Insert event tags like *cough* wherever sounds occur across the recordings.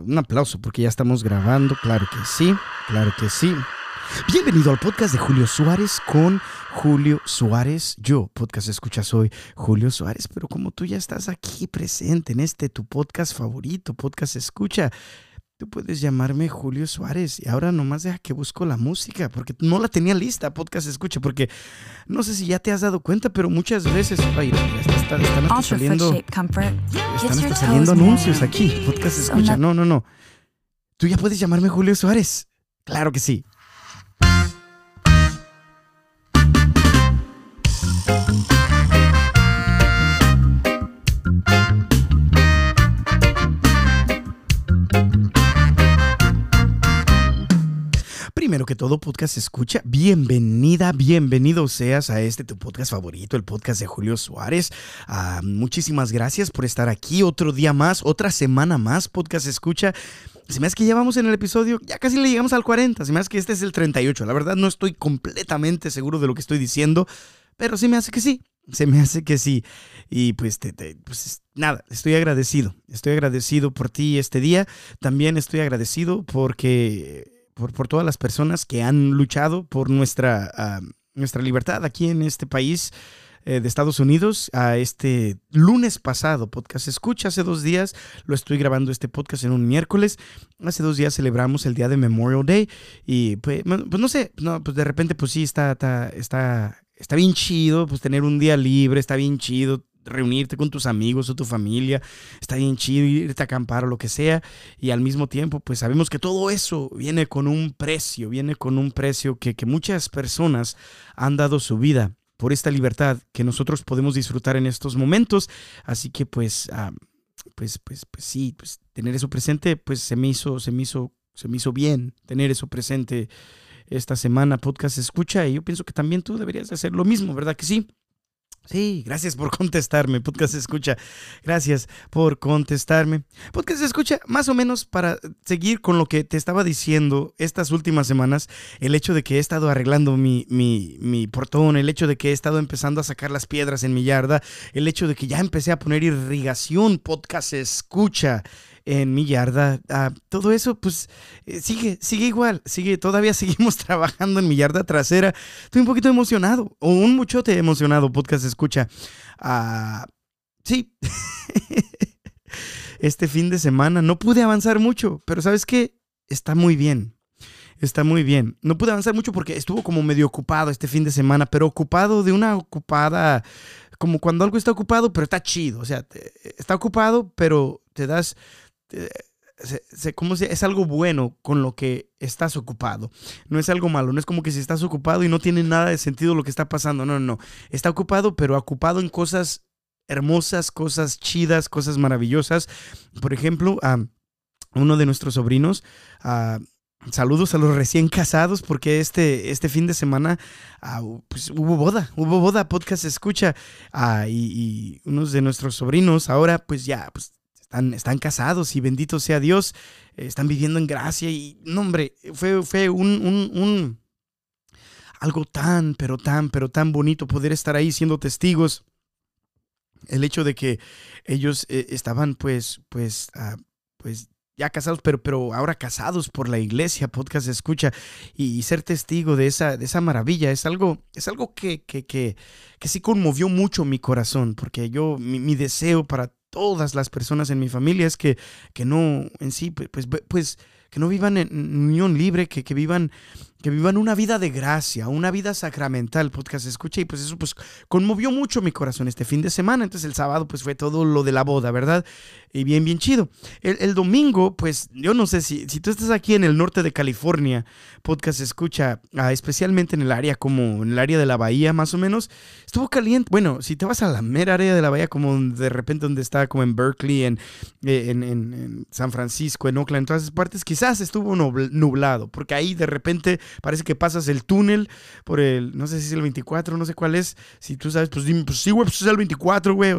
Un aplauso porque ya estamos grabando, claro que sí, claro que sí. Bienvenido al podcast de Julio Suárez con Julio Suárez. Yo, podcast escucha, soy Julio Suárez, pero como tú ya estás aquí presente en este tu podcast favorito, podcast escucha, tú puedes llamarme Julio Suárez. Y ahora nomás deja que busco la música, porque no la tenía lista, podcast escucha, porque no sé si ya te has dado cuenta, pero muchas veces, ay, están hasta saliendo, están hasta saliendo anuncios aquí, podcast escucha. No, no, no. Tú ya puedes llamarme Julio Suárez. Claro que sí. Que todo, podcast escucha, bienvenida, bienvenido seas a este tu podcast favorito, el podcast de Julio Suárez. Ah, muchísimas gracias por estar aquí otro día más, otra semana más, podcast escucha. Se me hace que ya vamos en el episodio, ya casi le llegamos al 40, se me hace que este es el 38. La verdad no estoy completamente seguro de lo que estoy diciendo, pero sí me hace que sí, se me hace que sí. Y pues, te, pues nada, estoy agradecido. Estoy agradecido por ti este día. También estoy agradecido porque por, todas las personas que han luchado por nuestra, ah, nuestra libertad aquí en este país eh, de Estados Unidos. A este lunes pasado, podcast escucha, hace dos días lo estoy grabando este podcast en un miércoles. Hace dos días celebramos el día de Memorial Day y pues, pues no sé, no, pues de repente pues sí está, está, está, está bien chido, pues tener un día libre, está bien chido reunirte con tus amigos o tu familia, está bien chido irte a acampar o lo que sea, y al mismo tiempo pues sabemos que todo eso viene con un precio, viene con un precio que, muchas personas han dado su vida por esta libertad que nosotros podemos disfrutar en estos momentos, así que pues, ah, pues, pues, pues sí, pues tener eso presente pues se me hizo, se me hizo, se me hizo bien tener eso presente esta semana, podcast escucha, y yo pienso que también tú deberías hacer lo mismo, ¿verdad que sí? Sí, gracias por *laughs* contestarme, Podcast Escucha. Gracias por contestarme. Podcast Escucha, más o menos para seguir con lo que te estaba diciendo estas últimas semanas, el hecho de que he estado arreglando mi, mi, mi portón, el hecho de que he estado empezando a sacar las piedras en mi yarda, el hecho de que ya empecé a poner irrigación, Podcast Escucha en mi yarda. Todo eso, pues, eh, sigue, sigue igual, sigue, todavía *laughs* seguimos trabajando en mi yarda trasera. Estoy un poquito emocionado, o un muchote emocionado, podcast escucha. Ah, sí. *laughs* este fin de semana no pude avanzar mucho, pero ¿sabes qué? Está muy bien. Está muy bien. No pude avanzar mucho porque estuvo como medio ocupado este fin de semana, pero ocupado de una ocupada, como cuando algo está ocupado, pero está chido. O sea, está ocupado, pero te das, es algo bueno con lo que estás ocupado. No es algo malo, no es como que si estás ocupado y no tiene nada de sentido lo que está pasando. No, no, no. Está ocupado, pero ocupado en cosas hermosas, cosas chidas, cosas maravillosas. Por ejemplo, a uno de nuestros sobrinos, saludos a los recién casados, porque este, este fin de semana pues, hubo boda, hubo boda, podcast escucha, y, y, unos de nuestros sobrinos ahora pues ya pues, están, casados y bendito sea Dios, eh, están viviendo en gracia y, no hombre, fue, fue un, un, algo tan, pero tan, pero tan bonito poder estar ahí siendo testigos. El hecho de que ellos eh, estaban pues, pues, ah, pues ya casados, pero, pero ahora casados por la iglesia, podcast escucha, y, ser testigo de esa, de esa maravilla es algo, es algo que, que, que, que sí conmovió mucho mi corazón, porque yo, mi deseo para todas las personas en mi familia es que, que no, en sí, pues, pues, pues que no vivan en unión libre, que, que vivan que vivan una vida de gracia, una vida sacramental, podcast escucha, y pues eso pues conmovió mucho mi corazón este fin de semana, entonces el sábado pues fue todo lo de la boda, ¿verdad? Y bien, bien chido. El, domingo, pues yo no sé si, si tú estás aquí en el norte de California, podcast escucha, ah, especialmente en el área como en el área de la bahía más o menos, estuvo caliente, bueno, si te vas a la mera área de la bahía como de repente donde está como en Berkeley, en, eh, en, en San Francisco, en Oakland, en todas esas partes, quizás estuvo nublado, porque ahí de repente Parece que pasas el túnel por el, no sé si es el 24, no sé cuál es. Si tú sabes, pues dime, pues sí, güey, pues es el 24, güey.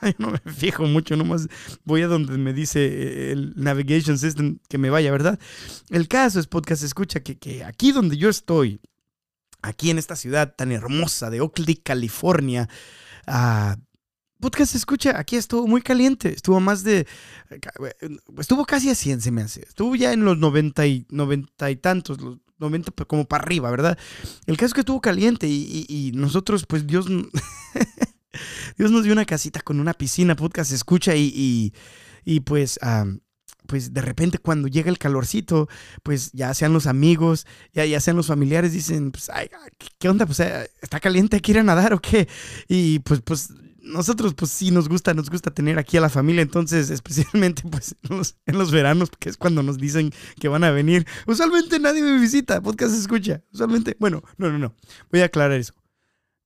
*laughs* no me fijo mucho, nomás voy a donde me dice eh, el Navigation System que me vaya, ¿verdad? El caso es podcast escucha que, que aquí donde yo estoy, aquí en esta ciudad tan hermosa de Oakley, California, ah, podcast escucha, aquí estuvo muy caliente, estuvo más de, estuvo casi a 100 se me hace, estuvo ya en los 90 y, 90 y tantos, los 90 pues, como para arriba, ¿verdad? El caso es que estuvo caliente y, nosotros, pues Dios, *laughs* Dios nos dio una casita con una piscina, podcast escucha y, y, pues pues de repente cuando llega el calorcito, pues ya sean los amigos, ya, ya sean los familiares, dicen, pues, ay, ¿qué onda? Pues, eh, ¿está caliente? ¿Quiere nadar o qué? Y pues, pues nosotros pues sí nos gusta, nos gusta tener aquí a la familia, entonces *laughs* especialmente pues en los, veranos, que es cuando nos dicen que van a venir. Usualmente nadie me visita, podcast escucha. Usualmente, bueno, no, no, no, voy a aclarar eso.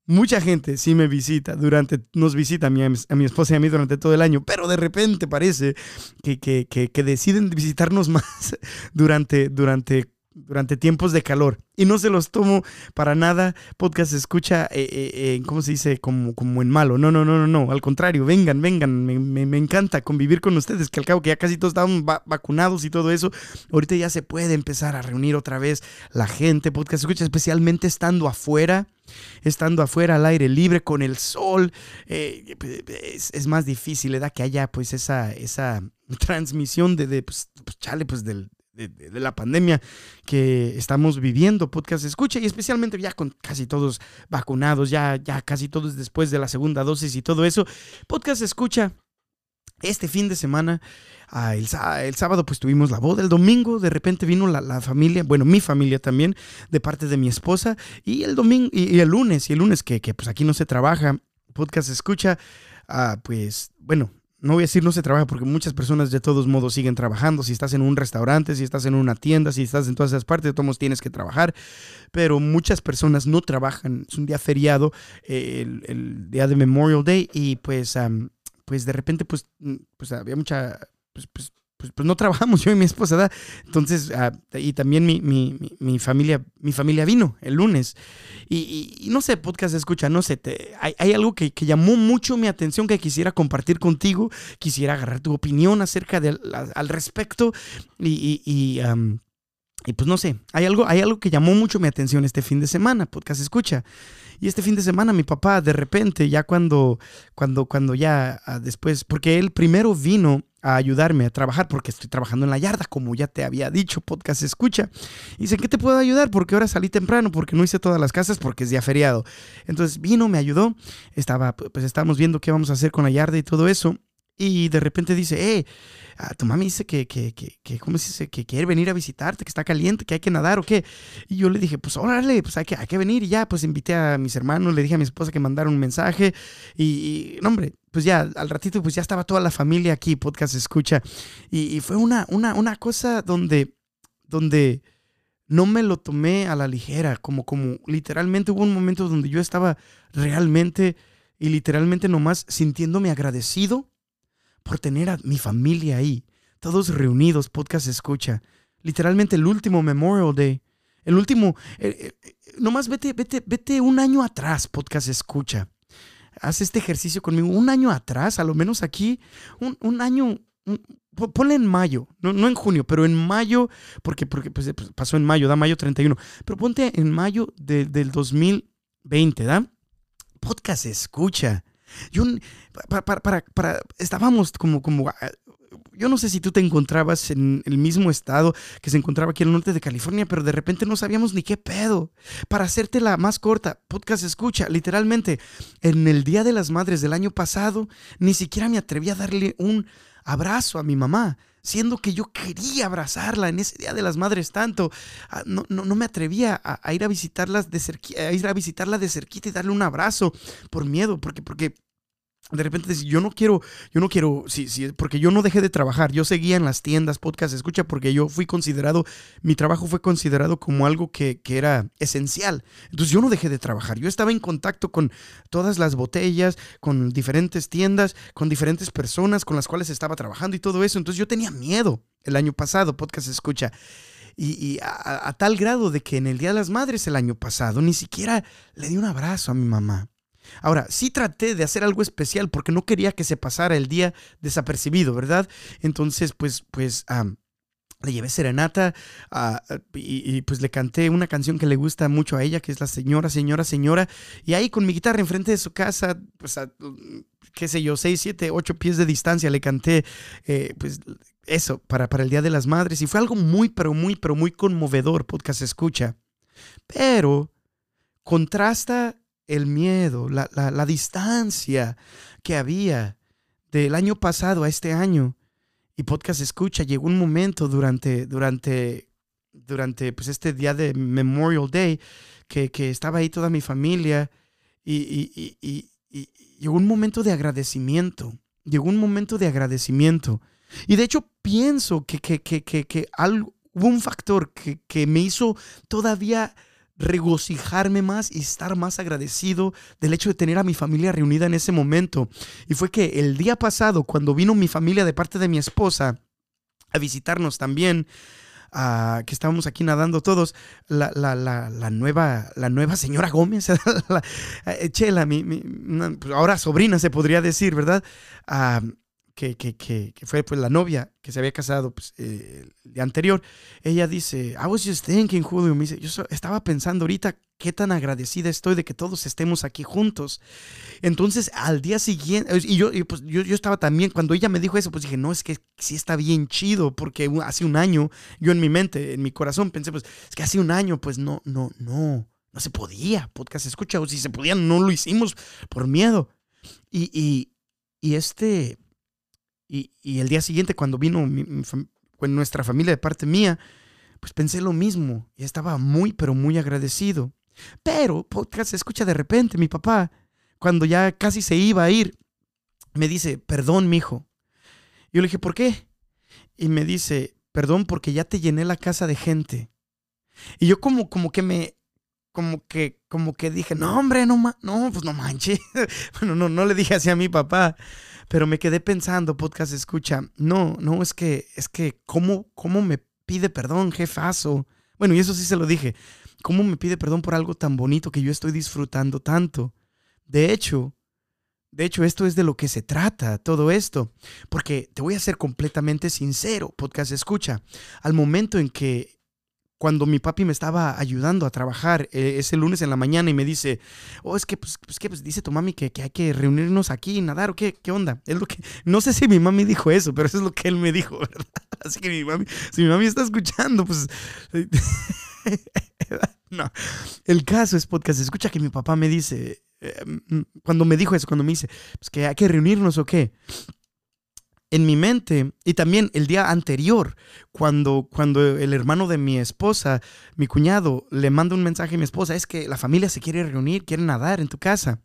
Mucha gente sí me visita durante, nos visita a mi, a mi esposa y a mí durante todo el año, pero de repente parece que, que, que, que deciden visitarnos *laughs* más durante, durante durante tiempos de calor. Y no se los tomo para nada. Podcast escucha, eh, eh, eh, ¿cómo se dice? Como, como en malo. No, no, no, no, no. Al contrario, vengan, vengan. Me, encanta convivir con ustedes, que al cabo que ya casi todos estaban vacunados y todo eso. Ahorita ya se puede empezar a reunir otra vez la gente. Podcast escucha, especialmente estando afuera. Estando afuera al aire libre con el sol, es, más difícil, da que haya pues esa, esa transmisión de, de pues, pues chale, pues del, de, la pandemia que estamos viviendo, podcast escucha, y especialmente ya con casi todos vacunados, ya, ya casi todos después de la segunda dosis y todo eso, podcast escucha. Este fin de semana, ah, el, sábado pues tuvimos la boda, el domingo de repente vino la, familia, bueno, mi familia también, de parte de mi esposa, y el domingo, y, el lunes, y el lunes que, que, pues aquí no se trabaja, podcast escucha, ah, pues bueno, no voy a decir no se trabaja porque muchas personas de todos modos siguen trabajando. Si estás en un restaurante, si estás en una tienda, si estás en todas esas partes, de todos tienes que trabajar. Pero muchas personas no trabajan. Es un día feriado, eh, el, día de Memorial Day, y pues, pues de repente pues, mm, pues había mucha, pues, pues pues, pues, no trabajamos *laughs* yo y mi esposa, ¿da? Entonces, ah, y también mi, mi, mi, familia, mi familia vino el lunes. Y, no sé, podcast escucha, no sé, te, hay, algo que, que, llamó mucho mi atención que quisiera compartir contigo, quisiera agarrar tu opinión acerca del al respecto y, y, y pues no sé, hay algo, hay algo que llamó mucho mi atención este fin de semana, podcast escucha. Y este fin de semana mi papá de repente, ya cuando, cuando, cuando ya ah, después, porque él primero vino a ayudarme a trabajar porque estoy trabajando en la yarda, como ya te había dicho, podcast escucha. Y dice, ¿qué te puedo ayudar? Porque ahora salí temprano, porque no hice todas las casas, porque es día feriado. Entonces vino, me ayudó, estaba, pues estábamos viendo qué vamos a hacer con la yarda y todo eso. Y de repente dice, eh, ah, tu mami dice que, que, que, que, ¿cómo se dice? Que quiere venir a visitarte, que está caliente, que hay que nadar o qué. Y yo le dije, pues órale, pues hay que, hay que venir. Y ya, pues invité a mis hermanos, le dije a mi esposa que mandara un mensaje. Y, no, hombre, pues ya al ratito, pues ya estaba toda la familia aquí, podcast escucha. Y, fue una, una, una cosa donde, donde no me lo tomé a la ligera, como, como literalmente hubo un momento donde yo estaba realmente y literalmente nomás sintiéndome agradecido por tener a mi familia ahí, todos reunidos, podcast escucha. Literalmente el último Memorial Day, el último, eh, eh, nomás vete, vete, vete un año atrás, podcast escucha. Haz este ejercicio conmigo, un año atrás, a lo menos aquí, un, año, ponle en mayo, no, no, en junio, pero en mayo, porque, porque pues, pues, pasó en mayo, da mayo 31, pero ponte en mayo del 2020, ¿da? Podcast escucha. Yo, para, para, para, estábamos como, como, ah, yo no sé si tú te encontrabas en el mismo estado que se encontraba aquí en el norte de California, pero de repente no sabíamos ni qué pedo. Para hacerte la más corta, podcast escucha, literalmente, en el Día de las Madres del año pasado, ni siquiera me atreví a darle un abrazo a mi mamá, siendo que yo quería abrazarla en ese Día de las Madres tanto. Ah, no, no, no me atrevía a, ir a de a ir a visitarla de cerquita y darle un abrazo por miedo, porque, porque de repente yo no quiero, yo no quiero, sí, sí, porque yo no dejé de trabajar, yo seguía en las tiendas, podcast, escucha, porque yo fui considerado, mi trabajo fue considerado como algo que, que, era esencial. Entonces yo no dejé de trabajar, yo estaba en contacto con todas las botellas, con diferentes tiendas, con diferentes personas con las cuales estaba trabajando y todo eso. Entonces yo tenía miedo el año pasado, podcast, escucha. Y, a, a tal grado de que en el Día de las Madres el año pasado ni siquiera le di un abrazo a mi mamá. Ahora, sí traté de hacer algo especial porque no quería que se pasara el día desapercibido, ¿verdad? Entonces, pues, pues, le llevé serenata ah, y, pues le canté una canción que le gusta mucho a ella, que es la señora, señora, señora. Y ahí con mi guitarra enfrente de su casa, pues a, qué sé yo, seis, siete, ocho pies de distancia, le canté eh, pues eso para, para el Día de las Madres. Y fue algo muy, pero muy, pero muy conmovedor, podcast escucha. Pero contrasta el miedo, la, la, la distancia que había del año pasado a este año y podcast escucha, llegó un momento durante, durante, durante pues este día de Memorial Day que, estaba ahí toda mi familia y, llegó un momento de agradecimiento, llegó un momento de agradecimiento. Y de hecho pienso que, que, que, que, hubo un factor que, que me hizo todavía regocijarme más y estar más agradecido del hecho de tener a mi familia reunida en ese momento. Y fue que el día pasado, cuando vino mi familia de parte de mi esposa a visitarnos también, que estábamos aquí nadando todos, la, nueva, la nueva señora Gómez, *laughs* la, eh, Chela, mi, pues ahora sobrina se podría decir, ¿verdad? Ah, que, que, que, fue pues la novia que se había casado pues, eh, el día anterior, ella dice, I was just thinking, Julio, me dice, yo estaba pensando ahorita qué tan agradecida estoy de que todos estemos aquí juntos. Entonces, al día siguiente, y yo, pues, yo, yo, estaba también, cuando ella me dijo eso, pues dije, no, es que sí está bien chido, porque hace un año, yo en mi mente, en mi corazón, pensé, pues, es que hace un año, pues no, no, no, no se podía, podcast escucha, o si se podía, no lo hicimos por miedo. Y, y, y este y, el día siguiente, cuando vino nuestra familia de parte mía, pues pensé lo mismo y estaba muy, pero muy agradecido. Pero, podcast escucha de repente, mi papá, cuando ya casi se iba a ir, me dice, perdón, mijo. Yo le dije, ¿por qué? Y me dice, perdón porque ya te llené la casa de gente. Y yo como, como que me, como que, como que dije, no, hombre, no, no, pues no manches. *laughs* bueno, no, no le dije así a mi papá, pero me quedé pensando, podcast escucha, no, no, es que, es que, ¿cómo, cómo me pide perdón, jefazo? Bueno, y eso sí se lo dije. ¿Cómo me pide perdón por algo tan bonito que yo estoy disfrutando tanto? De hecho, de hecho, esto es de lo que se trata, todo esto. Porque te voy a ser completamente sincero, podcast escucha. Al momento en que cuando mi papi me estaba ayudando a trabajar eh, ese lunes en la mañana y me dice, oh, es que, pues, pues, que, pues dice tu mami que, hay que reunirnos aquí y nadar, o qué, qué onda. Es lo que, no sé si mi mami dijo eso, pero eso es lo que él me dijo, *laughs* ¿verdad? Así que mi mami, si mi mami está escuchando, pues... *laughs* no, el caso es podcast, escucha que mi papá me dice, eh, mm, cuando me dijo eso, cuando me dice, pues que hay que reunirnos o qué en mi mente y también el día anterior, cuando, cuando el hermano de mi esposa, mi cuñado, le manda un mensaje a mi esposa, es que la familia se quiere reunir, quiere nadar en tu casa.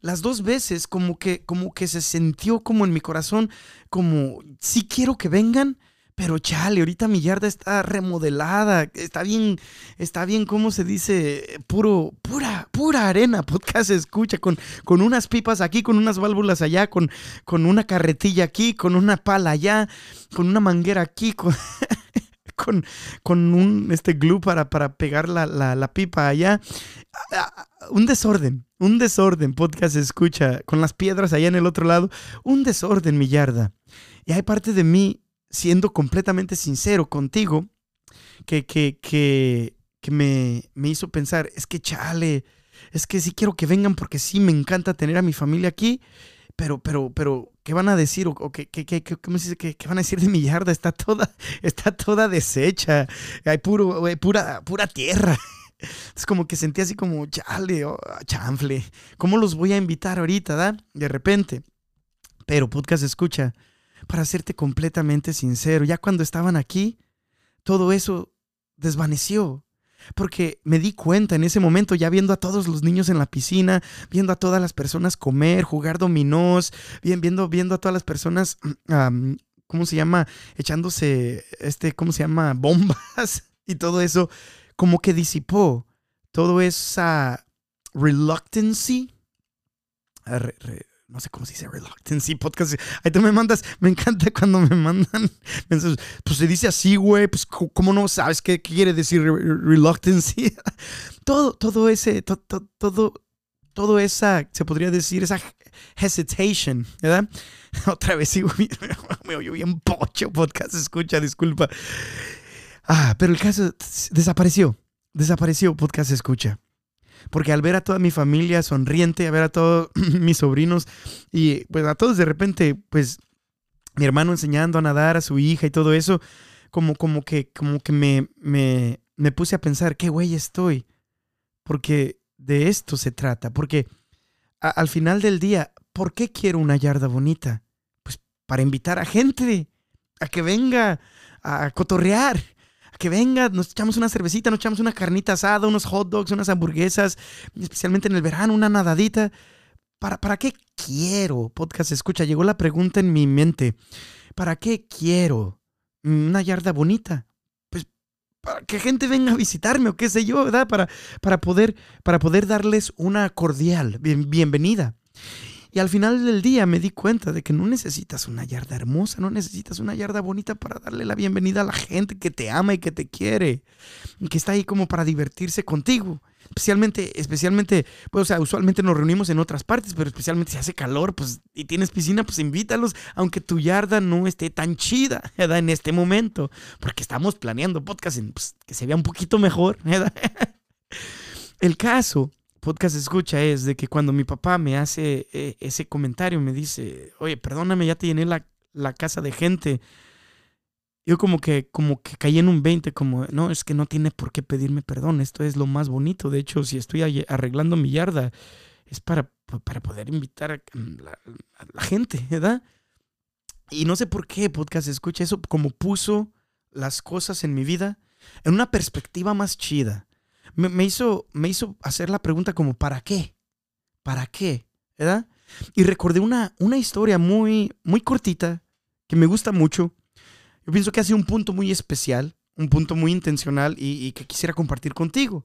Las dos veces como que, como que se sintió como en mi corazón, como, sí quiero que vengan, pero chale, ahorita mi yarda está remodelada, está bien, está bien, ¿cómo se dice? Puro, pura, pura arena, podcast escucha, con, con unas pipas aquí, con unas válvulas allá, con, con una carretilla aquí, con una pala allá, con una manguera aquí, *laughs* con, con, un este glue para, para pegar la, la pipa allá. Un desorden, un desorden, podcast escucha, con las piedras allá en el otro lado, un desorden mi yarda. Y hay parte de mí siendo completamente sincero contigo, que, que, que, me, me, hizo pensar, es que chale, es que sí quiero que vengan porque sí me encanta tener a mi familia aquí, pero, pero, pero, ¿qué van a decir? ¿O, qué, qué, qué, qué, qué, van a decir de mi yarda? Está toda, *laughs* está toda deshecha, hay puro, pura, pura tierra. *laughs* Es como que sentí así como, chale, oh, chanfle, ¿cómo los voy a invitar ahorita, da? De repente. Pero podcast escucha, para serte completamente sincero, ya cuando estaban aquí, todo eso desvaneció. Porque me di cuenta en ese momento, ya viendo a todos los niños en la piscina, viendo a todas las personas comer, jugar dominós, viendo, viendo a todas las personas, *clears throat* ¿cómo se llama? Echándose, este, ¿cómo se llama? *laughs* Bombas y todo eso, como que disipó todo esa reluctancy, no sé cómo se dice reluctancy podcast. Ahí tú me mandas, me encanta *laughs* cuando me mandan *laughs* mensajes. Pues se dice así, güey, pues ¿cómo no sabes qué, quiere decir reluctancy? *laughs* todo, todo ese, todo, todo, todo esa, se podría decir, esa hesitation, ¿verdad? Otra vez sigo, me oyo bien pocho, podcast, escucha, disculpa. Ah, pero el caso desapareció, desapareció, podcast, escucha. Porque al ver a toda mi familia sonriente, a ver a todos *clears throat* mis sobrinos y pues a todos de repente, pues mi hermano enseñando a nadar a su hija y todo eso, como, como que, como que me, me, me puse a pensar, qué güey estoy. Porque de esto se trata. Porque al final del día, ¿por qué quiero una yarda bonita? Pues para invitar a gente a que venga a cotorrear, que venga, nos echamos una cervecita, nos echamos una carnita asada, unos hot dogs, unas hamburguesas, especialmente en el verano, una nadadita. ¿Para, ¿Para qué quiero? Podcast escucha, llegó la pregunta en mi mente. ¿Para qué quiero una yarda bonita? Pues para que gente venga a visitarme o qué sé yo, ¿verdad? Para, para, poder, para poder darles una cordial bienvenida. Y al final del día me di cuenta de que no necesitas una yarda hermosa, no necesitas una yarda bonita para darle la bienvenida a la gente que te ama y que te quiere, que está ahí como para divertirse contigo. Especialmente, especialmente, pues, o sea, usualmente nos reunimos en otras partes, pero especialmente si hace calor, pues, y tienes piscina, pues invítalos, aunque tu yarda no esté tan chida, ¿verdad? En este momento, porque estamos planeando podcast pues, que se vea un poquito mejor, ¿verdad? *laughs* El caso podcast escucha es de que cuando mi papá me hace eh, ese comentario, me dice, oye, perdóname, ya te llené la, la, casa de gente. Yo como que, como que caí en un 20, como, no, es que no tiene por qué pedirme perdón, esto es lo más bonito. De hecho, si estoy arreglando mi yarda, es para, para poder invitar a la, a la gente, *laughs* ¿verdad? Y no sé por qué podcast escucha eso, como puso las cosas en mi vida en una perspectiva más chida me, hizo, me hizo hacer la pregunta como, ¿para qué? ¿Para qué? ¿Verdad? Y recordé una, una historia muy, muy cortita que me gusta mucho. Yo pienso que hace un punto muy especial, un punto muy intencional y, que quisiera compartir contigo.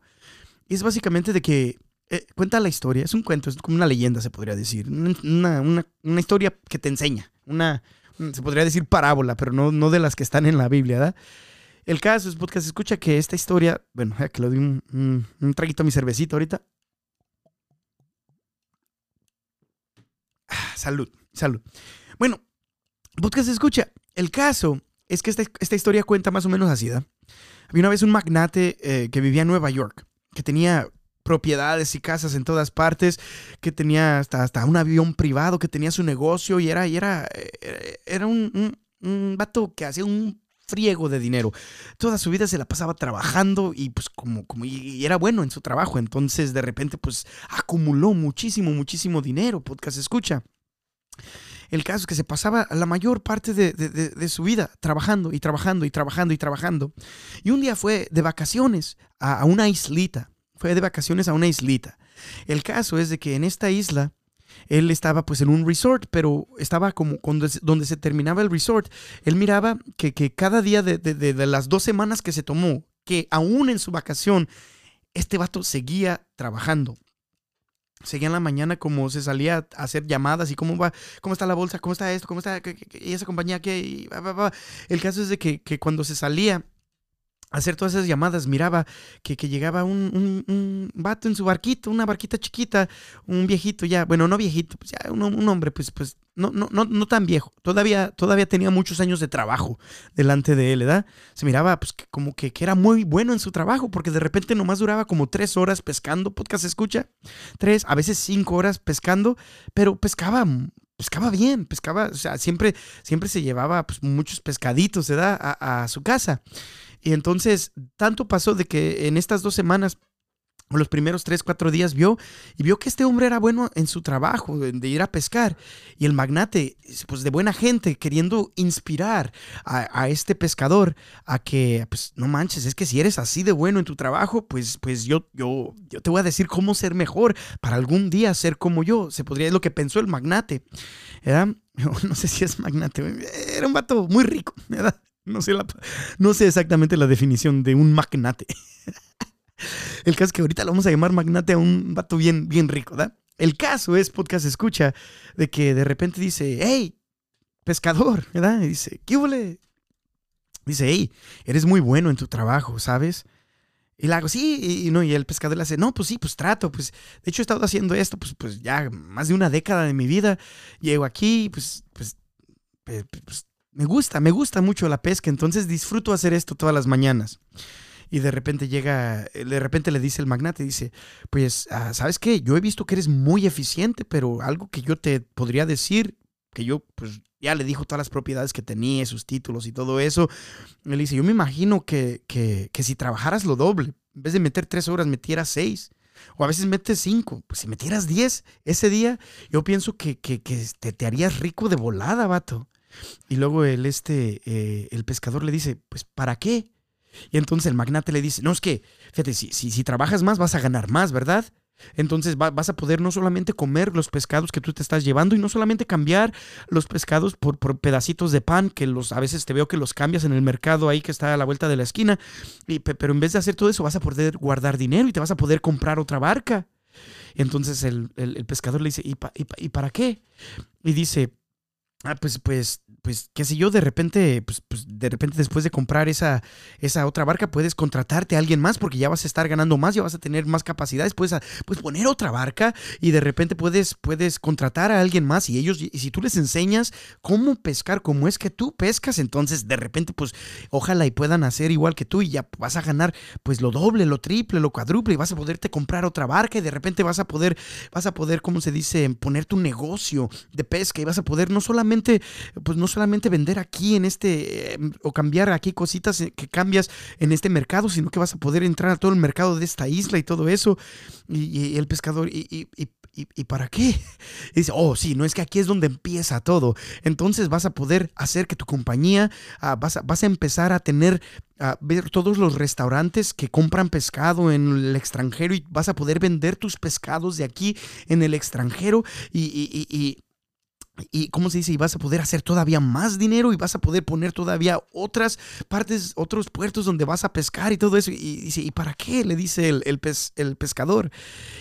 Y es básicamente de que eh, cuenta la historia, es un cuento, es como una leyenda, se podría decir. Una, una, una historia que te enseña, una, se podría decir parábola, pero no, no de las que están en la Biblia, ¿verdad? El caso es, podcast, escucha que esta historia, bueno, ya que le doy un, traguito a mi cervecita ahorita. Ah, salud, salud. Bueno, podcast, escucha, el caso es que esta, historia cuenta más o menos así, ¿da? Había una vez un magnate eh, que vivía en Nueva York, que tenía propiedades y casas en todas partes, que tenía hasta, hasta un avión privado, que tenía su negocio y era, y era, eh, era un, un vato que hacía un friego de dinero. Toda su vida se la pasaba trabajando y pues como, como y era bueno en su trabajo. Entonces de repente pues acumuló muchísimo, muchísimo dinero. Podcast escucha. El caso es que se pasaba la mayor parte de, su vida trabajando y trabajando y trabajando y trabajando. Y un día fue de vacaciones a, a una islita. Fue de vacaciones a una islita. El caso es de que en esta isla él estaba pues en un resort, pero estaba como cuando, donde se terminaba el resort. Él miraba que, cada día de, las dos semanas que se tomó, que aún en su vacación, este vato seguía trabajando. Seguía en la mañana como se salía a hacer llamadas y cómo va, cómo está la bolsa, cómo está esto, cómo está esa compañía que el caso es de que, que cuando se salía hacer todas esas llamadas, miraba que, llegaba un, un, vato en su barquito, una barquita chiquita, un viejito ya, bueno, no viejito, pues ya un, hombre, pues, pues no, no, no, no tan viejo, todavía, todavía tenía muchos años de trabajo delante de él, ¿verdad? Se miraba pues como que, que, era muy bueno en su trabajo, porque de repente nomás duraba como tres horas pescando, podcast escucha, tres, a veces cinco horas pescando, pero pescaba pescaba bien, pescaba, o sea, siempre, siempre se llevaba pues, muchos pescaditos, ¿verdad? A, a su casa. Y entonces, tanto pasó de que en estas dos semanas o los primeros tres, cuatro días vio y vio que este hombre era bueno en su trabajo, de ir a pescar. Y el magnate, pues de buena gente, queriendo inspirar a, este pescador a que, pues no manches, es que si eres así de bueno en tu trabajo, pues, pues yo, yo, yo te voy a decir cómo ser mejor para algún día ser como yo. Se podría, es lo que pensó el magnate. *laughs* No sé si es magnate, era un vato muy rico, ¿verdad? No sé, no sé exactamente la definición de un magnate. *laughs* El caso es que ahorita lo vamos a llamar magnate a un vato bien, bien rico, ¿da? El caso es, podcast escucha, de que de repente dice, hey, pescador, ¿verdad? Y dice, ¿qué huele? Dice, hey, eres muy bueno en tu trabajo, ¿sabes? Y le hago, sí, y, no, y el pescador le hace, no, pues sí, pues trato, pues de hecho he estado haciendo esto, pues, pues ya más de una década de mi vida. Llego aquí, pues, pues, pues, me gusta, me gusta mucho la pesca, entonces disfruto hacer esto todas las mañanas. Y de repente llega, de repente le dice el magnate, dice, pues, ah, ¿sabes qué? Yo he visto que eres muy eficiente, pero algo que yo te podría decir, que yo, pues, ya le dijo todas las propiedades que tenía, sus títulos y todo eso. Él dice, yo me imagino que, que, que si trabajaras lo doble, en vez de meter tres horas, metieras seis. O a veces metes cinco. Pues si metieras diez ese día, yo pienso que, que, que te, te, harías rico de volada, vato. Y luego el, este, eh, el pescador le dice, pues ¿para qué? Y entonces el magnate le dice, no, es que, fíjate, si, si, trabajas más vas a ganar más, ¿verdad? Entonces vas a poder no solamente comer los pescados que tú te estás llevando y no solamente cambiar los pescados por, pedacitos de pan, que los, a veces te veo que los cambias en el mercado ahí que está a la vuelta de la esquina, y, pero en vez de hacer todo eso vas a poder guardar dinero y te vas a poder comprar otra barca. Entonces el, pescador le dice, ¿y, ¿y para qué? Y dice, ah, pues, pues pues, qué sé yo, de repente, pues, pues, de repente después de comprar esa, esa otra barca, puedes contratarte a alguien más porque ya vas a estar ganando más, ya vas a tener más capacidades, puedes, puedes poner otra barca y de repente puedes, puedes contratar a alguien más y ellos, y si tú les enseñas cómo pescar, cómo es que tú pescas, entonces de repente, pues, ojalá y puedan hacer igual que tú y ya vas a ganar, pues, lo doble, lo triple, lo cuádruple y vas a poderte comprar otra barca y de repente vas a poder, vas a poder, ¿cómo se dice?, poner tu negocio de pesca y vas a poder no solamente, pues, no solamente solamente vender aquí en este em, o cambiar aquí cositas eh, que cambias en este mercado, sino que vas a poder entrar a todo el mercado de esta isla y todo eso. Y, el pescador, y, y, para qué? *laughs* dice, oh, sí, no es que aquí es donde empieza todo. Entonces vas a poder hacer que tu compañía, ah, vas, a, vas a empezar a tener, a ver todos los restaurantes que compran pescado en el extranjero y vas a poder vender tus pescados de aquí en el extranjero y y cómo se dice, y vas a poder hacer todavía más dinero y vas a poder poner todavía otras partes, otros puertos donde vas a pescar y todo eso. Y dice, ¿y para qué? Le dice el, el, el pescador.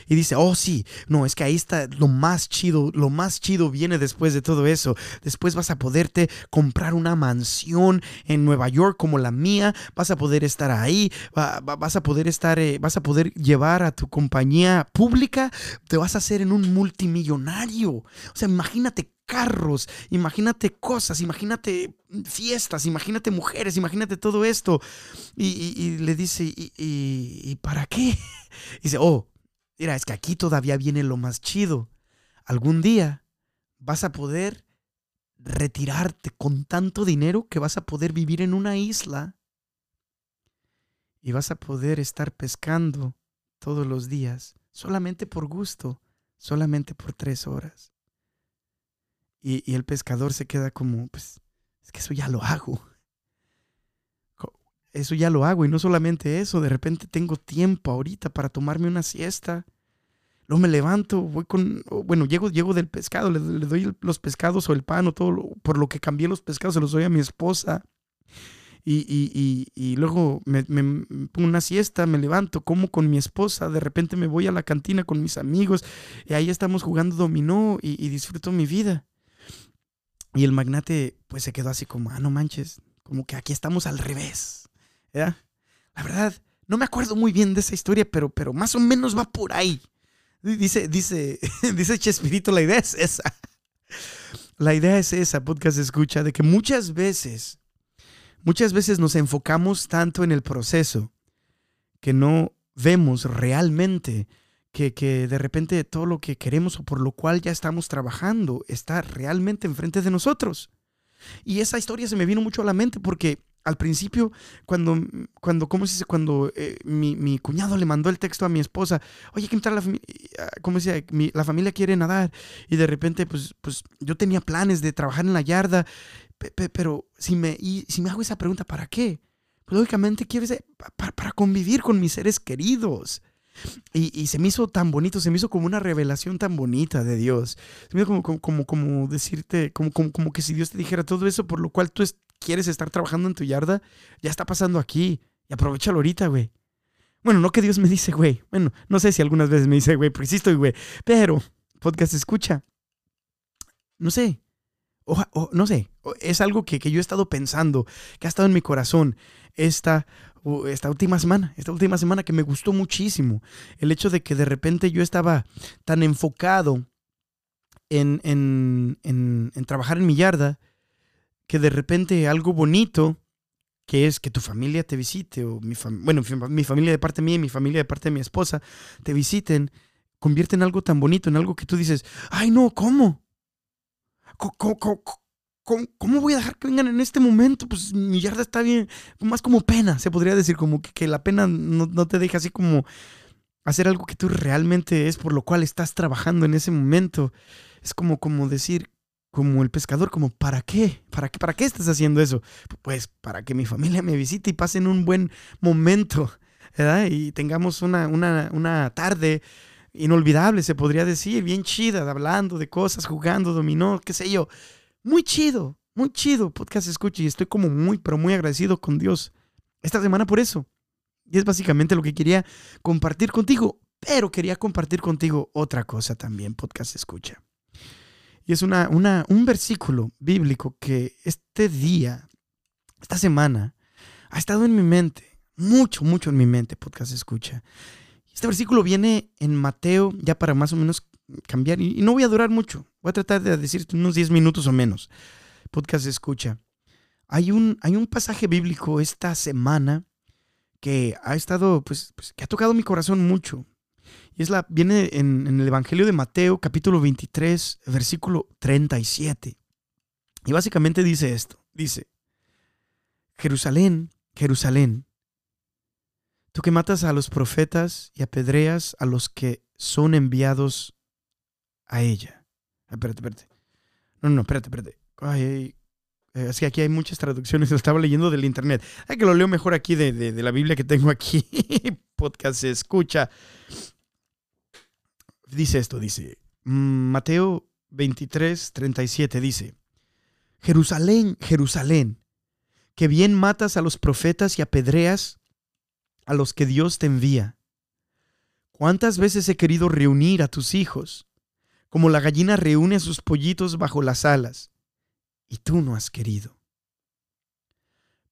Y dice, oh sí, no, es que ahí está lo más chido, lo más chido viene después de todo eso. Después vas a poderte comprar una mansión en Nueva York como la mía, vas a poder estar ahí, vas a poder estar, eh, vas a poder llevar a tu compañía pública, te vas a hacer en un multimillonario. O sea, imagínate carros, imagínate cosas, imagínate fiestas, imagínate mujeres, imagínate todo esto. Y, le dice, ¿y, para qué? Y *laughs* dice, oh, mira, es que aquí todavía viene lo más chido. Algún día vas a poder retirarte con tanto dinero que vas a poder vivir en una isla y vas a poder estar pescando todos los días, solamente por gusto, solamente por tres horas. Y, el pescador se queda como, pues, es que eso ya lo hago. Eso ya lo hago y no solamente eso, de repente tengo tiempo ahorita para tomarme una siesta. Luego me levanto, voy con, bueno, llego, llego del pescado, le, doy los pescados o el pan o todo, por lo que cambié los pescados, se los doy a mi esposa. Y, y, y, luego me, pongo una siesta, me levanto, como con mi esposa, de repente me voy a la cantina con mis amigos y ahí estamos jugando dominó y disfruto mi vida. Y el magnate pues se quedó así como, ah, no manches, como que aquí estamos al revés. La verdad, no me acuerdo muy bien de esa historia, pero, pero más o menos va por ahí. Dice, dice, *laughs* dice Chespirito, la idea es esa. La idea es esa, podcast escucha, de que muchas veces, muchas veces nos enfocamos tanto en el proceso que no vemos realmente que, de repente todo lo que queremos o por lo cual ya estamos trabajando está realmente enfrente de nosotros. Y esa historia se me vino mucho a la mente porque al principio, cuando, cuando ¿cómo se dice? Cuando eh, mi, cuñado le mandó el texto a mi esposa, oye, que entrar la familia, ¿cómo se dice? la familia quiere nadar. Y de repente, pues, pues yo tenía planes de trabajar en la yarda, pero si me, y, si me hago esa pregunta, ¿para qué? Pues lógicamente quiero para, para convivir con mis seres queridos. Y, se me hizo tan bonito, se me hizo como una revelación tan bonita de Dios. Se me hizo como, como, como, decirte, como, como, como, que si Dios te dijera todo eso por lo cual tú quieres estar trabajando en tu yarda, ya está pasando aquí. Y aprovechalo ahorita, güey. Bueno, no que Dios me dice, güey. Bueno, no sé si algunas veces me dice, güey, pero sí estoy, güey. Pero, podcast escucha. No sé. O, no sé. Es algo que, que yo he estado pensando, que ha estado en mi corazón esta esta última semana, esta última semana que me gustó muchísimo. El hecho de que de repente yo estaba tan enfocado en, en, en, trabajar en mi yarda que de repente algo bonito que es que tu familia te visite, o mi bueno, mi familia de parte mía y mi familia de parte de mi esposa te visiten, convierte en algo tan bonito, en algo que tú dices, ay no, ¿cómo? ¿Cómo, cómo, cómo, voy a dejar que vengan en este momento? Pues mi yarda está bien, más como pena, se podría decir, como que, la pena no, no, te deja así como hacer algo que tú realmente es por lo cual estás trabajando en ese momento. Es como, como decir, como el pescador, como ¿para qué? ¿Para qué? ¿Para qué estás haciendo eso? Pues para que mi familia me visite y pasen un buen momento, ¿verdad? Y tengamos una, una, una tarde inolvidable, se podría decir, bien chida, hablando de cosas, jugando, dominó, qué sé yo. Muy chido, muy chido, podcast escucha y estoy como muy, pero muy agradecido con Dios esta semana por eso. Y es básicamente lo que quería compartir contigo, pero quería compartir contigo otra cosa también, podcast escucha. Y es una, una, un versículo bíblico que este día, esta semana, ha estado en mi mente, mucho, mucho en mi mente, podcast escucha. Este versículo viene en Mateo, ya para más o menos cambiar, y, no voy a durar mucho, voy a tratar de decirte unos 10 minutos o menos. Podcast escucha. Hay un, hay un pasaje bíblico esta semana que ha estado, pues, pues que ha tocado mi corazón mucho. Y es la, viene en, el Evangelio de Mateo, capítulo 23, versículo 37. Y básicamente dice esto. Dice, Jerusalén, Jerusalén, tú que matas a los profetas y apedreas a los que son enviados a ella. Espérate, espérate. No, no, espérate, espérate. Ay, eh, que aquí hay muchas traducciones, *laughs* lo estaba leyendo del internet. Ay, que lo leo mejor aquí de, de la Biblia que tengo aquí. *laughs* Podcast se escucha dice esto, dice, mm, Mateo 23, 37 dice, Jerusalén, Jerusalén, que bien matas a los profetas y apedreas a los que Dios te envía. ¿Cuántas veces he querido reunir a tus hijos, como la gallina reúne a sus pollitos bajo las alas, y tú no has querido?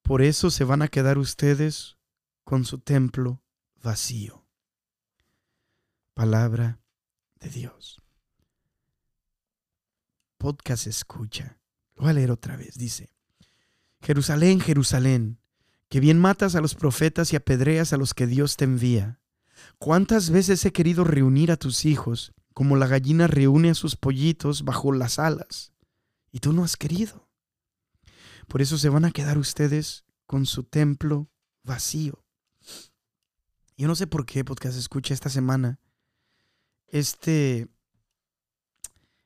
Por eso se van a quedar ustedes con su templo vacío. Palabra Dios. Podcast escucha. Lo voy a leer otra vez. Dice, Jerusalén, Jerusalén, que bien matas a los profetas y apedreas a los que Dios te envía. ¿Cuántas veces he querido reunir a tus hijos como la gallina reúne a sus pollitos bajo las alas? Y tú no has querido. Por eso se van a quedar ustedes con su templo vacío. Yo no sé por qué podcast escucha esta semana este,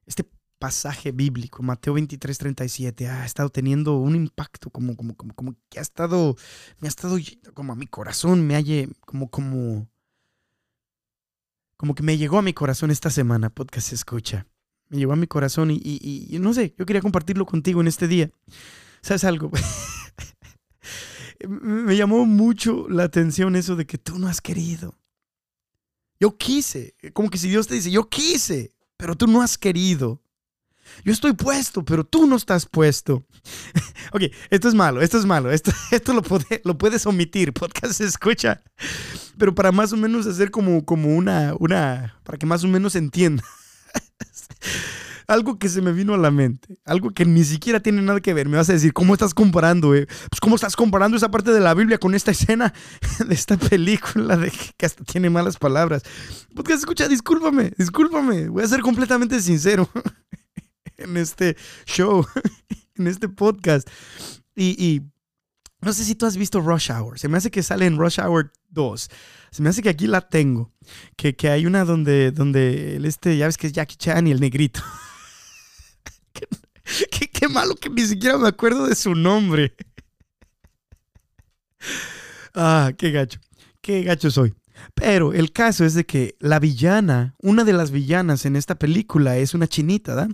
este pasaje bíblico, Mateo 23, 37, ha estado teniendo un impacto como, como, como, como que ha estado, me ha estado como a mi corazón, me ha como, como, como que me llegó a mi corazón esta semana, podcast escucha. Me llegó a mi corazón y, y, no sé, yo quería compartirlo contigo en este día. ¿Sabes algo? *laughs* me llamó mucho la atención eso de que tú no has querido. Yo quise, como que si Dios te dice, yo quise, pero tú no has querido. Yo estoy puesto, pero tú no estás puesto. *laughs* ok, esto es malo, esto es malo, esto, *laughs* esto lo, lo puedes omitir, podcast se escucha. Pero para más o menos hacer como, como una, una, para que más o menos entienda *laughs* algo que se me vino a la mente, algo que ni siquiera tiene nada que ver. Me vas a decir, ¿cómo estás comparando? Eh? Pues, ¿cómo estás comparando esa parte de la Biblia con esta escena de esta película de que hasta tiene malas palabras? Porque escucha, discúlpame, discúlpame. Voy a ser completamente sincero en este show, *laughs* en este podcast. Y, no sé si tú has visto Rush Hour. Se me hace que sale en Rush Hour 2. Se me hace que aquí la tengo. Que, que hay una donde, donde el este, ya ves que es Jackie Chan y el negrito. *laughs* qué, malo que ni siquiera me acuerdo de su nombre. *laughs* Ah, qué gacho. Qué gacho soy. Pero el caso es de que la villana, una de las villanas en esta película es una chinita, ¿da?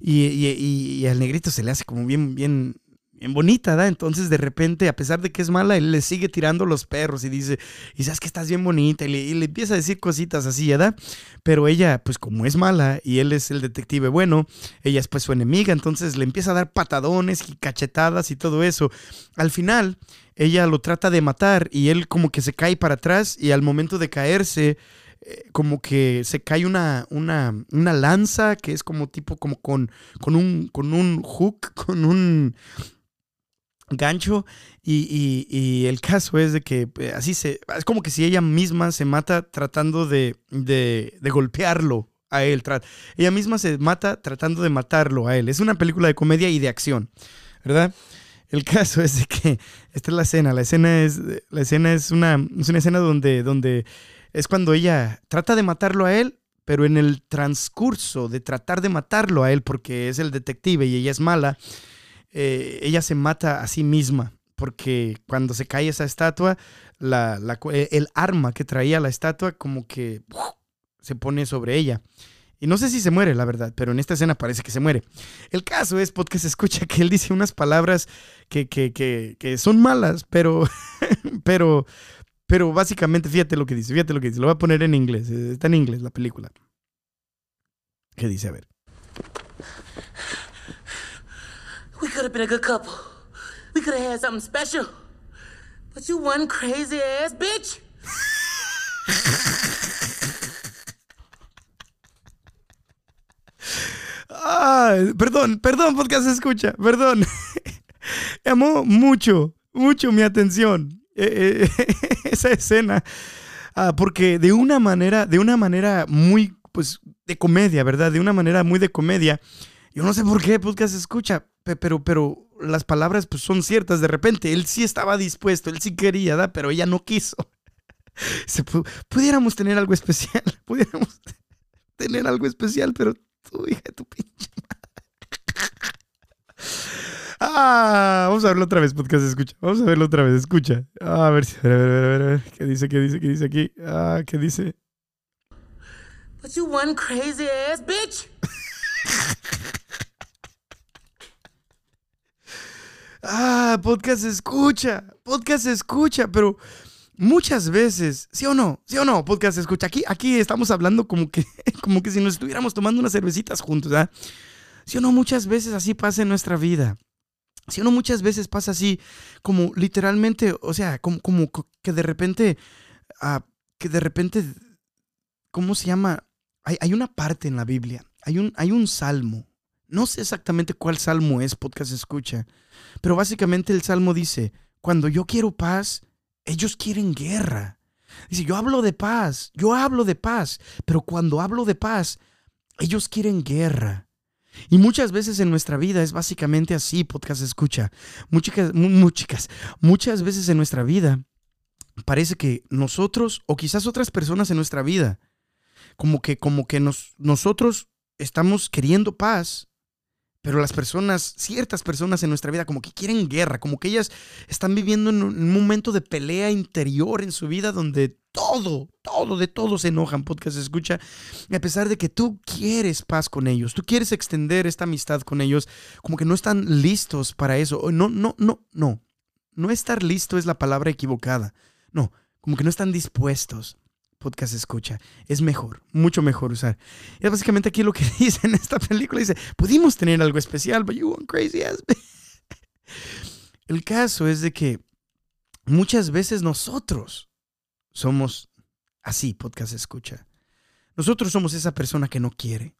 Y, y, al negrito se le hace como bien, bien, bien bonita, ¿da? Entonces de repente, a pesar de que es mala, él le sigue tirando los perros y dice, y sabes que estás bien bonita, y le, empieza a decir cositas así, ¿verdad? Pero ella, pues como es mala y él es el detective bueno, ella es pues su enemiga, entonces le empieza a dar patadones y cachetadas y todo eso. Al final, ella lo trata de matar y él como que se cae para atrás y al momento de caerse, eh, como que se cae una, una, una, lanza que es como tipo como con, con, un, con un hook, *laughs* con un, gancho y, el caso es de que eh, así se, es como que si ella misma se mata tratando de, de, golpearlo a él, ella misma se mata tratando de matarlo a él. Es una película de comedia y de acción, ¿verdad? El caso es de que esta es la escena, la escena es, la escena es, una, es una escena donde, donde es cuando ella trata de matarlo a él, pero en el transcurso de tratar de matarlo a él porque es el detective y ella es mala, eh, ella se mata a sí misma, porque cuando se cae esa estatua, la, el arma que traía la estatua como que se pone sobre ella. Y no sé si se muere, la verdad, pero en esta escena parece que se muere. El caso es porque se escucha que él dice unas palabras que, que, que, que son malas, pero, *laughs* pero, pero básicamente, fíjate lo que dice, fíjate lo que dice. Lo voy a poner en inglés, eh, está en inglés la película. ¿Qué dice? A ver. We could have been a good couple. We could have had something special. But you one crazy ass bitch. *laughs* Ah, perdón, perdón, podcast escucha, perdón. *laughs* Llamó mucho, mucho mi atención eh, eh, *laughs* esa escena. Ah, porque de una manera, de una manera muy, pues, de comedia, ¿verdad? De una manera muy de comedia. Yo no sé por qué podcast escucha, pero, pero las palabras pues son ciertas. De repente, él sí estaba dispuesto, él sí quería, ¿da? pero ella no quiso. *laughs* Pudiéramos tener algo especial, pudiéramos tener algo especial, pero tu hija, tu pinche Ah, vamos a verlo otra vez, podcast, escucha. Vamos a verlo otra vez, escucha. Ah, a ver si, a ver, a ver, a ver, a ver, ¿Qué dice, qué dice, qué dice aquí? Ah, ¿qué dice? But you one crazy ass bitch. ah, podcast escucha, podcast escucha, pero muchas veces, ¿sí o no? ¿Sí o no? Podcast escucha. Aquí, aquí estamos hablando como que, *laughs* como que si nos estuviéramos tomando unas cervecitas juntos, ¿ah? ¿Sí o no? Muchas veces así pasa en nuestra vida. ¿Sí o no? Muchas veces pasa así, como literalmente, o sea, como, como que de repente, ah, que de repente, ¿cómo se llama? Hay, hay, una parte en la Biblia, hay un, hay un salmo, no sé exactamente cuál salmo es, podcast escucha, pero básicamente el salmo dice, cuando yo quiero paz, ellos quieren guerra. Dice, yo hablo de paz, yo hablo de paz, pero cuando hablo de paz, ellos quieren guerra. Y muchas veces en nuestra vida es básicamente así, podcast escucha. Muchas, muchas, muchas veces en nuestra vida parece que nosotros o quizás otras personas en nuestra vida, como que, como que nos, nosotros estamos queriendo paz, pero las personas, ciertas personas en nuestra vida, como que quieren guerra, como que ellas están viviendo en un momento de pelea interior en su vida donde todo, todo, de todo se enojan, podcast escucha, a pesar de que tú quieres paz con ellos, tú quieres extender esta amistad con ellos, como que no están listos para eso. No, no, no, no. No estar listo es la palabra equivocada. No, como que no están dispuestos podcast escucha. Es mejor, mucho mejor usar. Y básicamente aquí lo que *laughs* dice en esta película. Dice, pudimos tener algo especial, but you went crazy as *laughs* El caso es de que muchas veces nosotros somos así, podcast escucha. Nosotros somos esa persona que no quiere.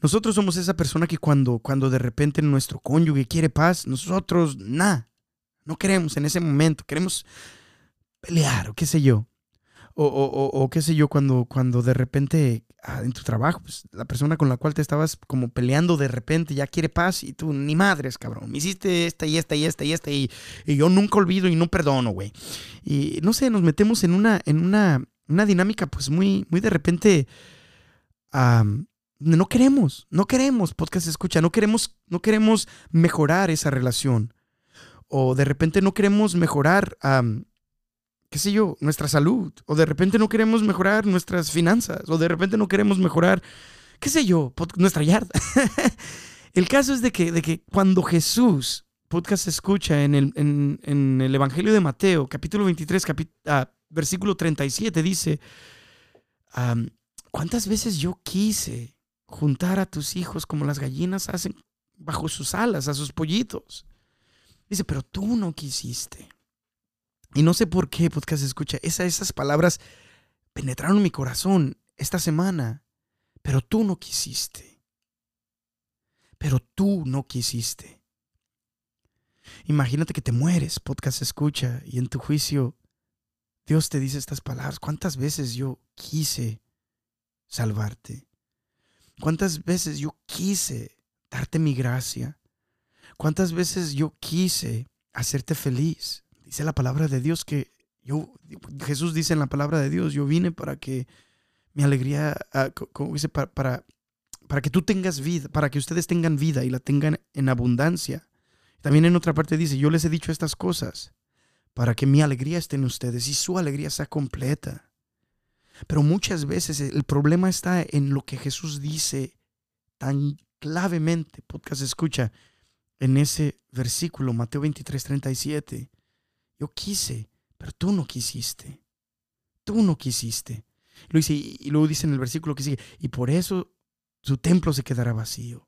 Nosotros somos esa persona que cuando, cuando de repente nuestro cónyuge quiere paz, nosotros nada, no queremos en ese momento, queremos pelear o qué sé yo. O, o, o, qué sé yo, cuando, cuando de repente ah, en tu trabajo, pues, la persona con la cual te estabas como peleando de repente ya quiere paz y tú ni madres, cabrón. Me hiciste esta y esta y esta y esta y, y yo nunca olvido y no perdono, güey. Y no sé, nos metemos en una, en una, una dinámica pues muy, muy de repente... no queremos, no queremos, podcast escucha, no queremos, no queremos mejorar esa relación. O de repente no queremos mejorar qué sé yo, nuestra salud, o de repente no queremos mejorar nuestras finanzas, o de repente no queremos mejorar, qué sé yo, nuestra yarda. *laughs* El caso es de que, de que cuando Jesús, podcast escucha en el, en, el Evangelio de Mateo, capítulo 23, ah, versículo 37, dice, ¿cuántas veces yo quise juntar a tus hijos como las gallinas hacen bajo sus alas, a sus pollitos? Dice, pero tú no quisiste. Y no sé por qué, podcast escucha, esas palabras penetraron mi corazón esta semana, pero tú no quisiste. Pero tú no quisiste. Imagínate que te mueres, podcast escucha, y en tu juicio Dios te dice estas palabras. ¿Cuántas veces yo quise salvarte? ¿Cuántas veces yo quise darte mi gracia? ¿Cuántas veces yo quise hacerte feliz? Dice la palabra de Dios que yo, Jesús dice en la palabra de Dios, yo vine para que mi alegría, ah, como dice, para, para, para que tú tengas vida, para que ustedes tengan vida y la tengan en abundancia. También en otra parte dice, yo les he dicho estas cosas para que mi alegría esté en ustedes y su alegría sea completa. Pero muchas veces el problema está en lo que Jesús dice tan clavemente, podcast escucha, en ese versículo, Mateo 23, 37. Yo quise, pero tú no quisiste. Tú no quisiste. Lo dice, y luego dice en el versículo que sigue, y por eso su templo se quedará vacío.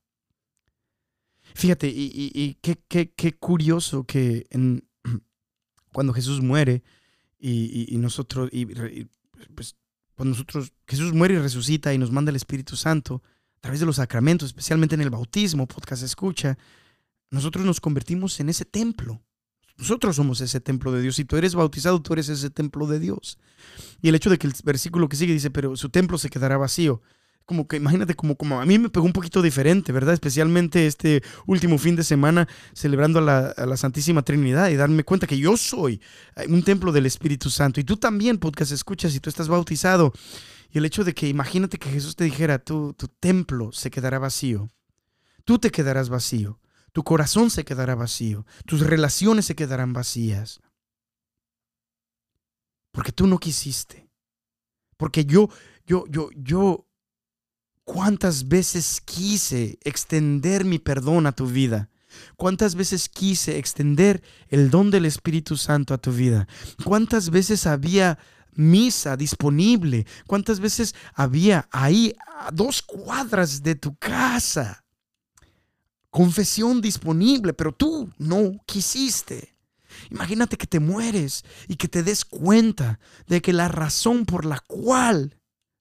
Fíjate, y, qué, curioso que *clears throat* cuando Jesús muere y, nosotros, pues, cuando nosotros, Jesús muere y resucita y nos manda el Espíritu Santo a través de los sacramentos, especialmente en el bautismo, podcast escucha, nosotros nos convertimos en ese templo. Nosotros somos ese templo de Dios. Si tú eres bautizado, tú eres ese templo de Dios. Y el hecho de que el versículo que sigue dice, pero su templo se quedará vacío como que imagínate como, como a mí me pegó un poquito diferente, ¿verdad? Especialmente este último fin de semana celebrando a la, Santísima Trinidad y darme cuenta que yo soy eh, un templo del Espíritu Santo. Y tú también, podcast, escuchas, y tú estás bautizado. Y el hecho de que imagínate que Jesús te dijera, tu, tu templo se quedará vacío. Tú te quedarás vacío. Tu corazón se quedará vacío. Tus relaciones se quedarán vacías. Porque tú no quisiste. Porque yo, yo, yo, yo ¿Cuántas veces quise extender mi perdón a tu vida? ¿Cuántas veces quise extender el don del Espíritu Santo a tu vida? ¿Cuántas veces había misa disponible? ¿Cuántas veces había ahí dos cuadras de tu casa? Confesión disponible, pero tú no quisiste. Imagínate que te mueres y que te des cuenta de que la razón por la cual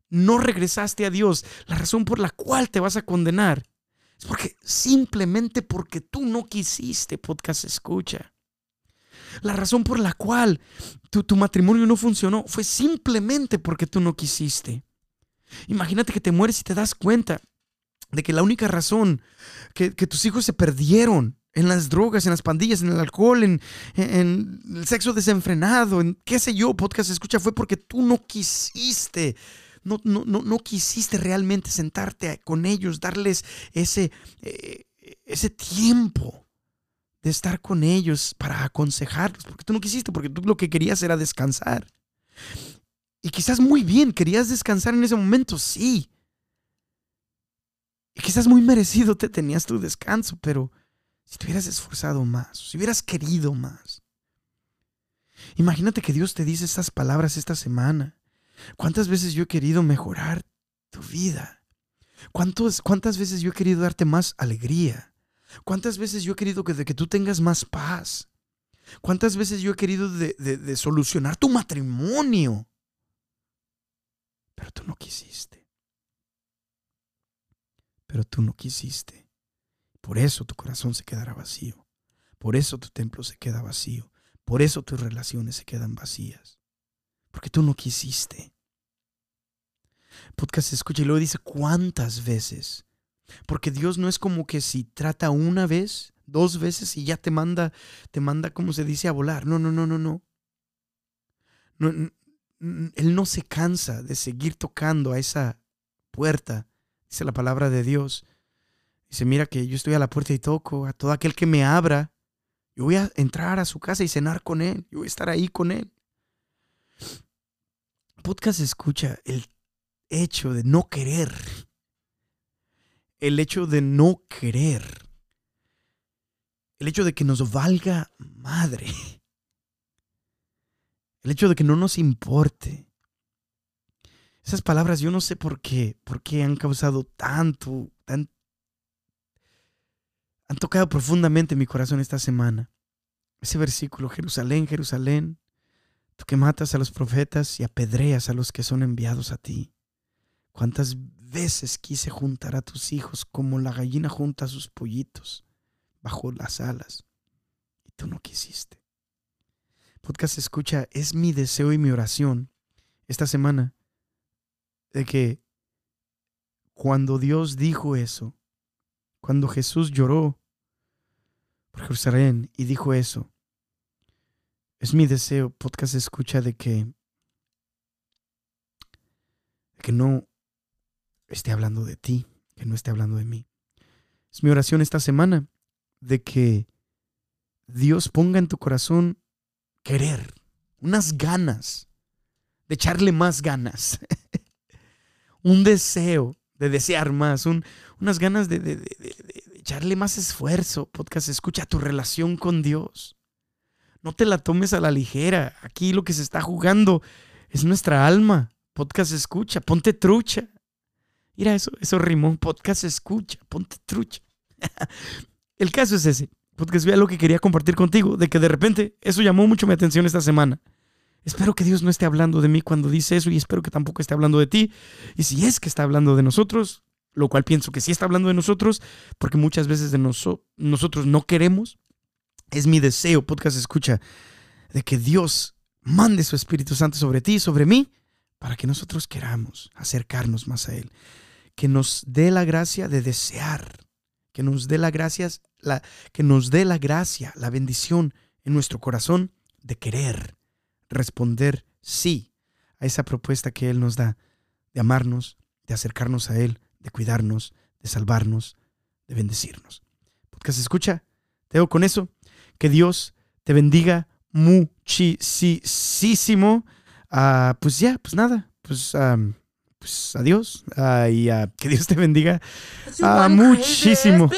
no regresaste a Dios, la razón por la cual te vas a condenar es porque simplemente porque tú no quisiste podcast escucha. La razón por la cual tu, tu matrimonio no funcionó fue simplemente porque tú no quisiste. Imagínate que te mueres y te das cuenta de que la única razón que, tus hijos se perdieron en las drogas, en las pandillas, en el alcohol, en, el sexo desenfrenado, en qué sé yo, podcast escucha, fue porque tú no quisiste no, no, no, quisiste realmente sentarte con ellos, darles ese, eh, ese tiempo de estar con ellos para aconsejarlos, porque tú no quisiste, porque tú lo que querías era descansar. Y quizás muy bien, querías descansar en ese momento, sí. Y quizás muy merecido te tenías tu descanso, pero si te hubieras esforzado más, si hubieras querido más. Imagínate que Dios te dice estas palabras esta semana. ¿Cuántas veces yo he querido mejorar tu vida? ¿Cuántas veces yo he querido darte más alegría? ¿Cuántas veces yo he querido que, que tú tengas más paz? ¿Cuántas veces yo he querido de, solucionar tu matrimonio? Pero tú no quisiste. Pero tú no quisiste. Por eso tu corazón se quedará vacío. Por eso tu templo se queda vacío. Por eso tus relaciones se quedan vacías. Porque tú no quisiste. Podcast escucha y luego dice cuántas veces. Porque Dios no es como que si trata una vez, dos veces y ya te manda, te manda, como se dice, a volar. No, no, no, no, no. no él no se cansa de seguir tocando a esa puerta, dice la palabra de Dios. Dice, mira que yo estoy a la puerta y toco a todo aquel que me abra. Yo voy a entrar a su casa y cenar con él. Yo voy a estar ahí con él podcast escucha el hecho de no querer. El hecho de no querer. el hecho de que nos valga madre, el hecho de que no nos importe. Esas palabras yo no sé por qué, por qué han causado tanto, tan, han tocado profundamente mi corazón esta semana. Ese versículo, Jerusalén, Jerusalén, tú que matas a los profetas y apedreas a los que son enviados a ti. ¿Cuántas veces quise juntar a tus hijos como la gallina junta a sus pollitos bajo las alas y tú no quisiste? Podcast escucha, es mi deseo y mi oración esta semana de que cuando Dios dijo eso, cuando Jesús lloró por Jerusalén y dijo eso, es mi deseo, podcast escucha, de que, que no esté hablando de ti, que no esté hablando de mí. Es mi oración esta semana de que Dios ponga en tu corazón querer, unas ganas, de echarle más ganas, *laughs* un deseo de desear más, unas ganas de, de, echarle más esfuerzo. Podcast, escucha tu relación con Dios. No te la tomes a la ligera. Aquí lo que se está jugando es nuestra alma. Podcast, escucha, ponte trucha. Mira, eso, eso rimó. Podcast escucha, ponte trucha. *laughs* El caso es ese. Podcast, vea lo que quería compartir contigo, de que de repente eso llamó mucho mi atención esta semana. Espero que Dios no esté hablando de mí cuando dice eso y espero que tampoco esté hablando de ti. Y si es que está hablando de nosotros, lo cual pienso que sí está hablando de nosotros, porque muchas veces de nosotros no queremos, es mi deseo, podcast escucha, de que Dios mande su Espíritu Santo sobre ti y sobre mí, para que nosotros queramos acercarnos más a Él que nos dé la gracia de desear, que nos dé la gracia, la, que nos dé la gracia, la bendición en nuestro corazón de querer responder sí a esa propuesta que Él nos da de amarnos, de acercarnos a Él, de cuidarnos, de salvarnos, de bendecirnos. Podcast escucha, te dejo con eso. Que Dios te bendiga muchísimo. Ah, pues ya, pues nada, pues pues adiós ah, y uh, que Dios te bendiga uh, muchísimo.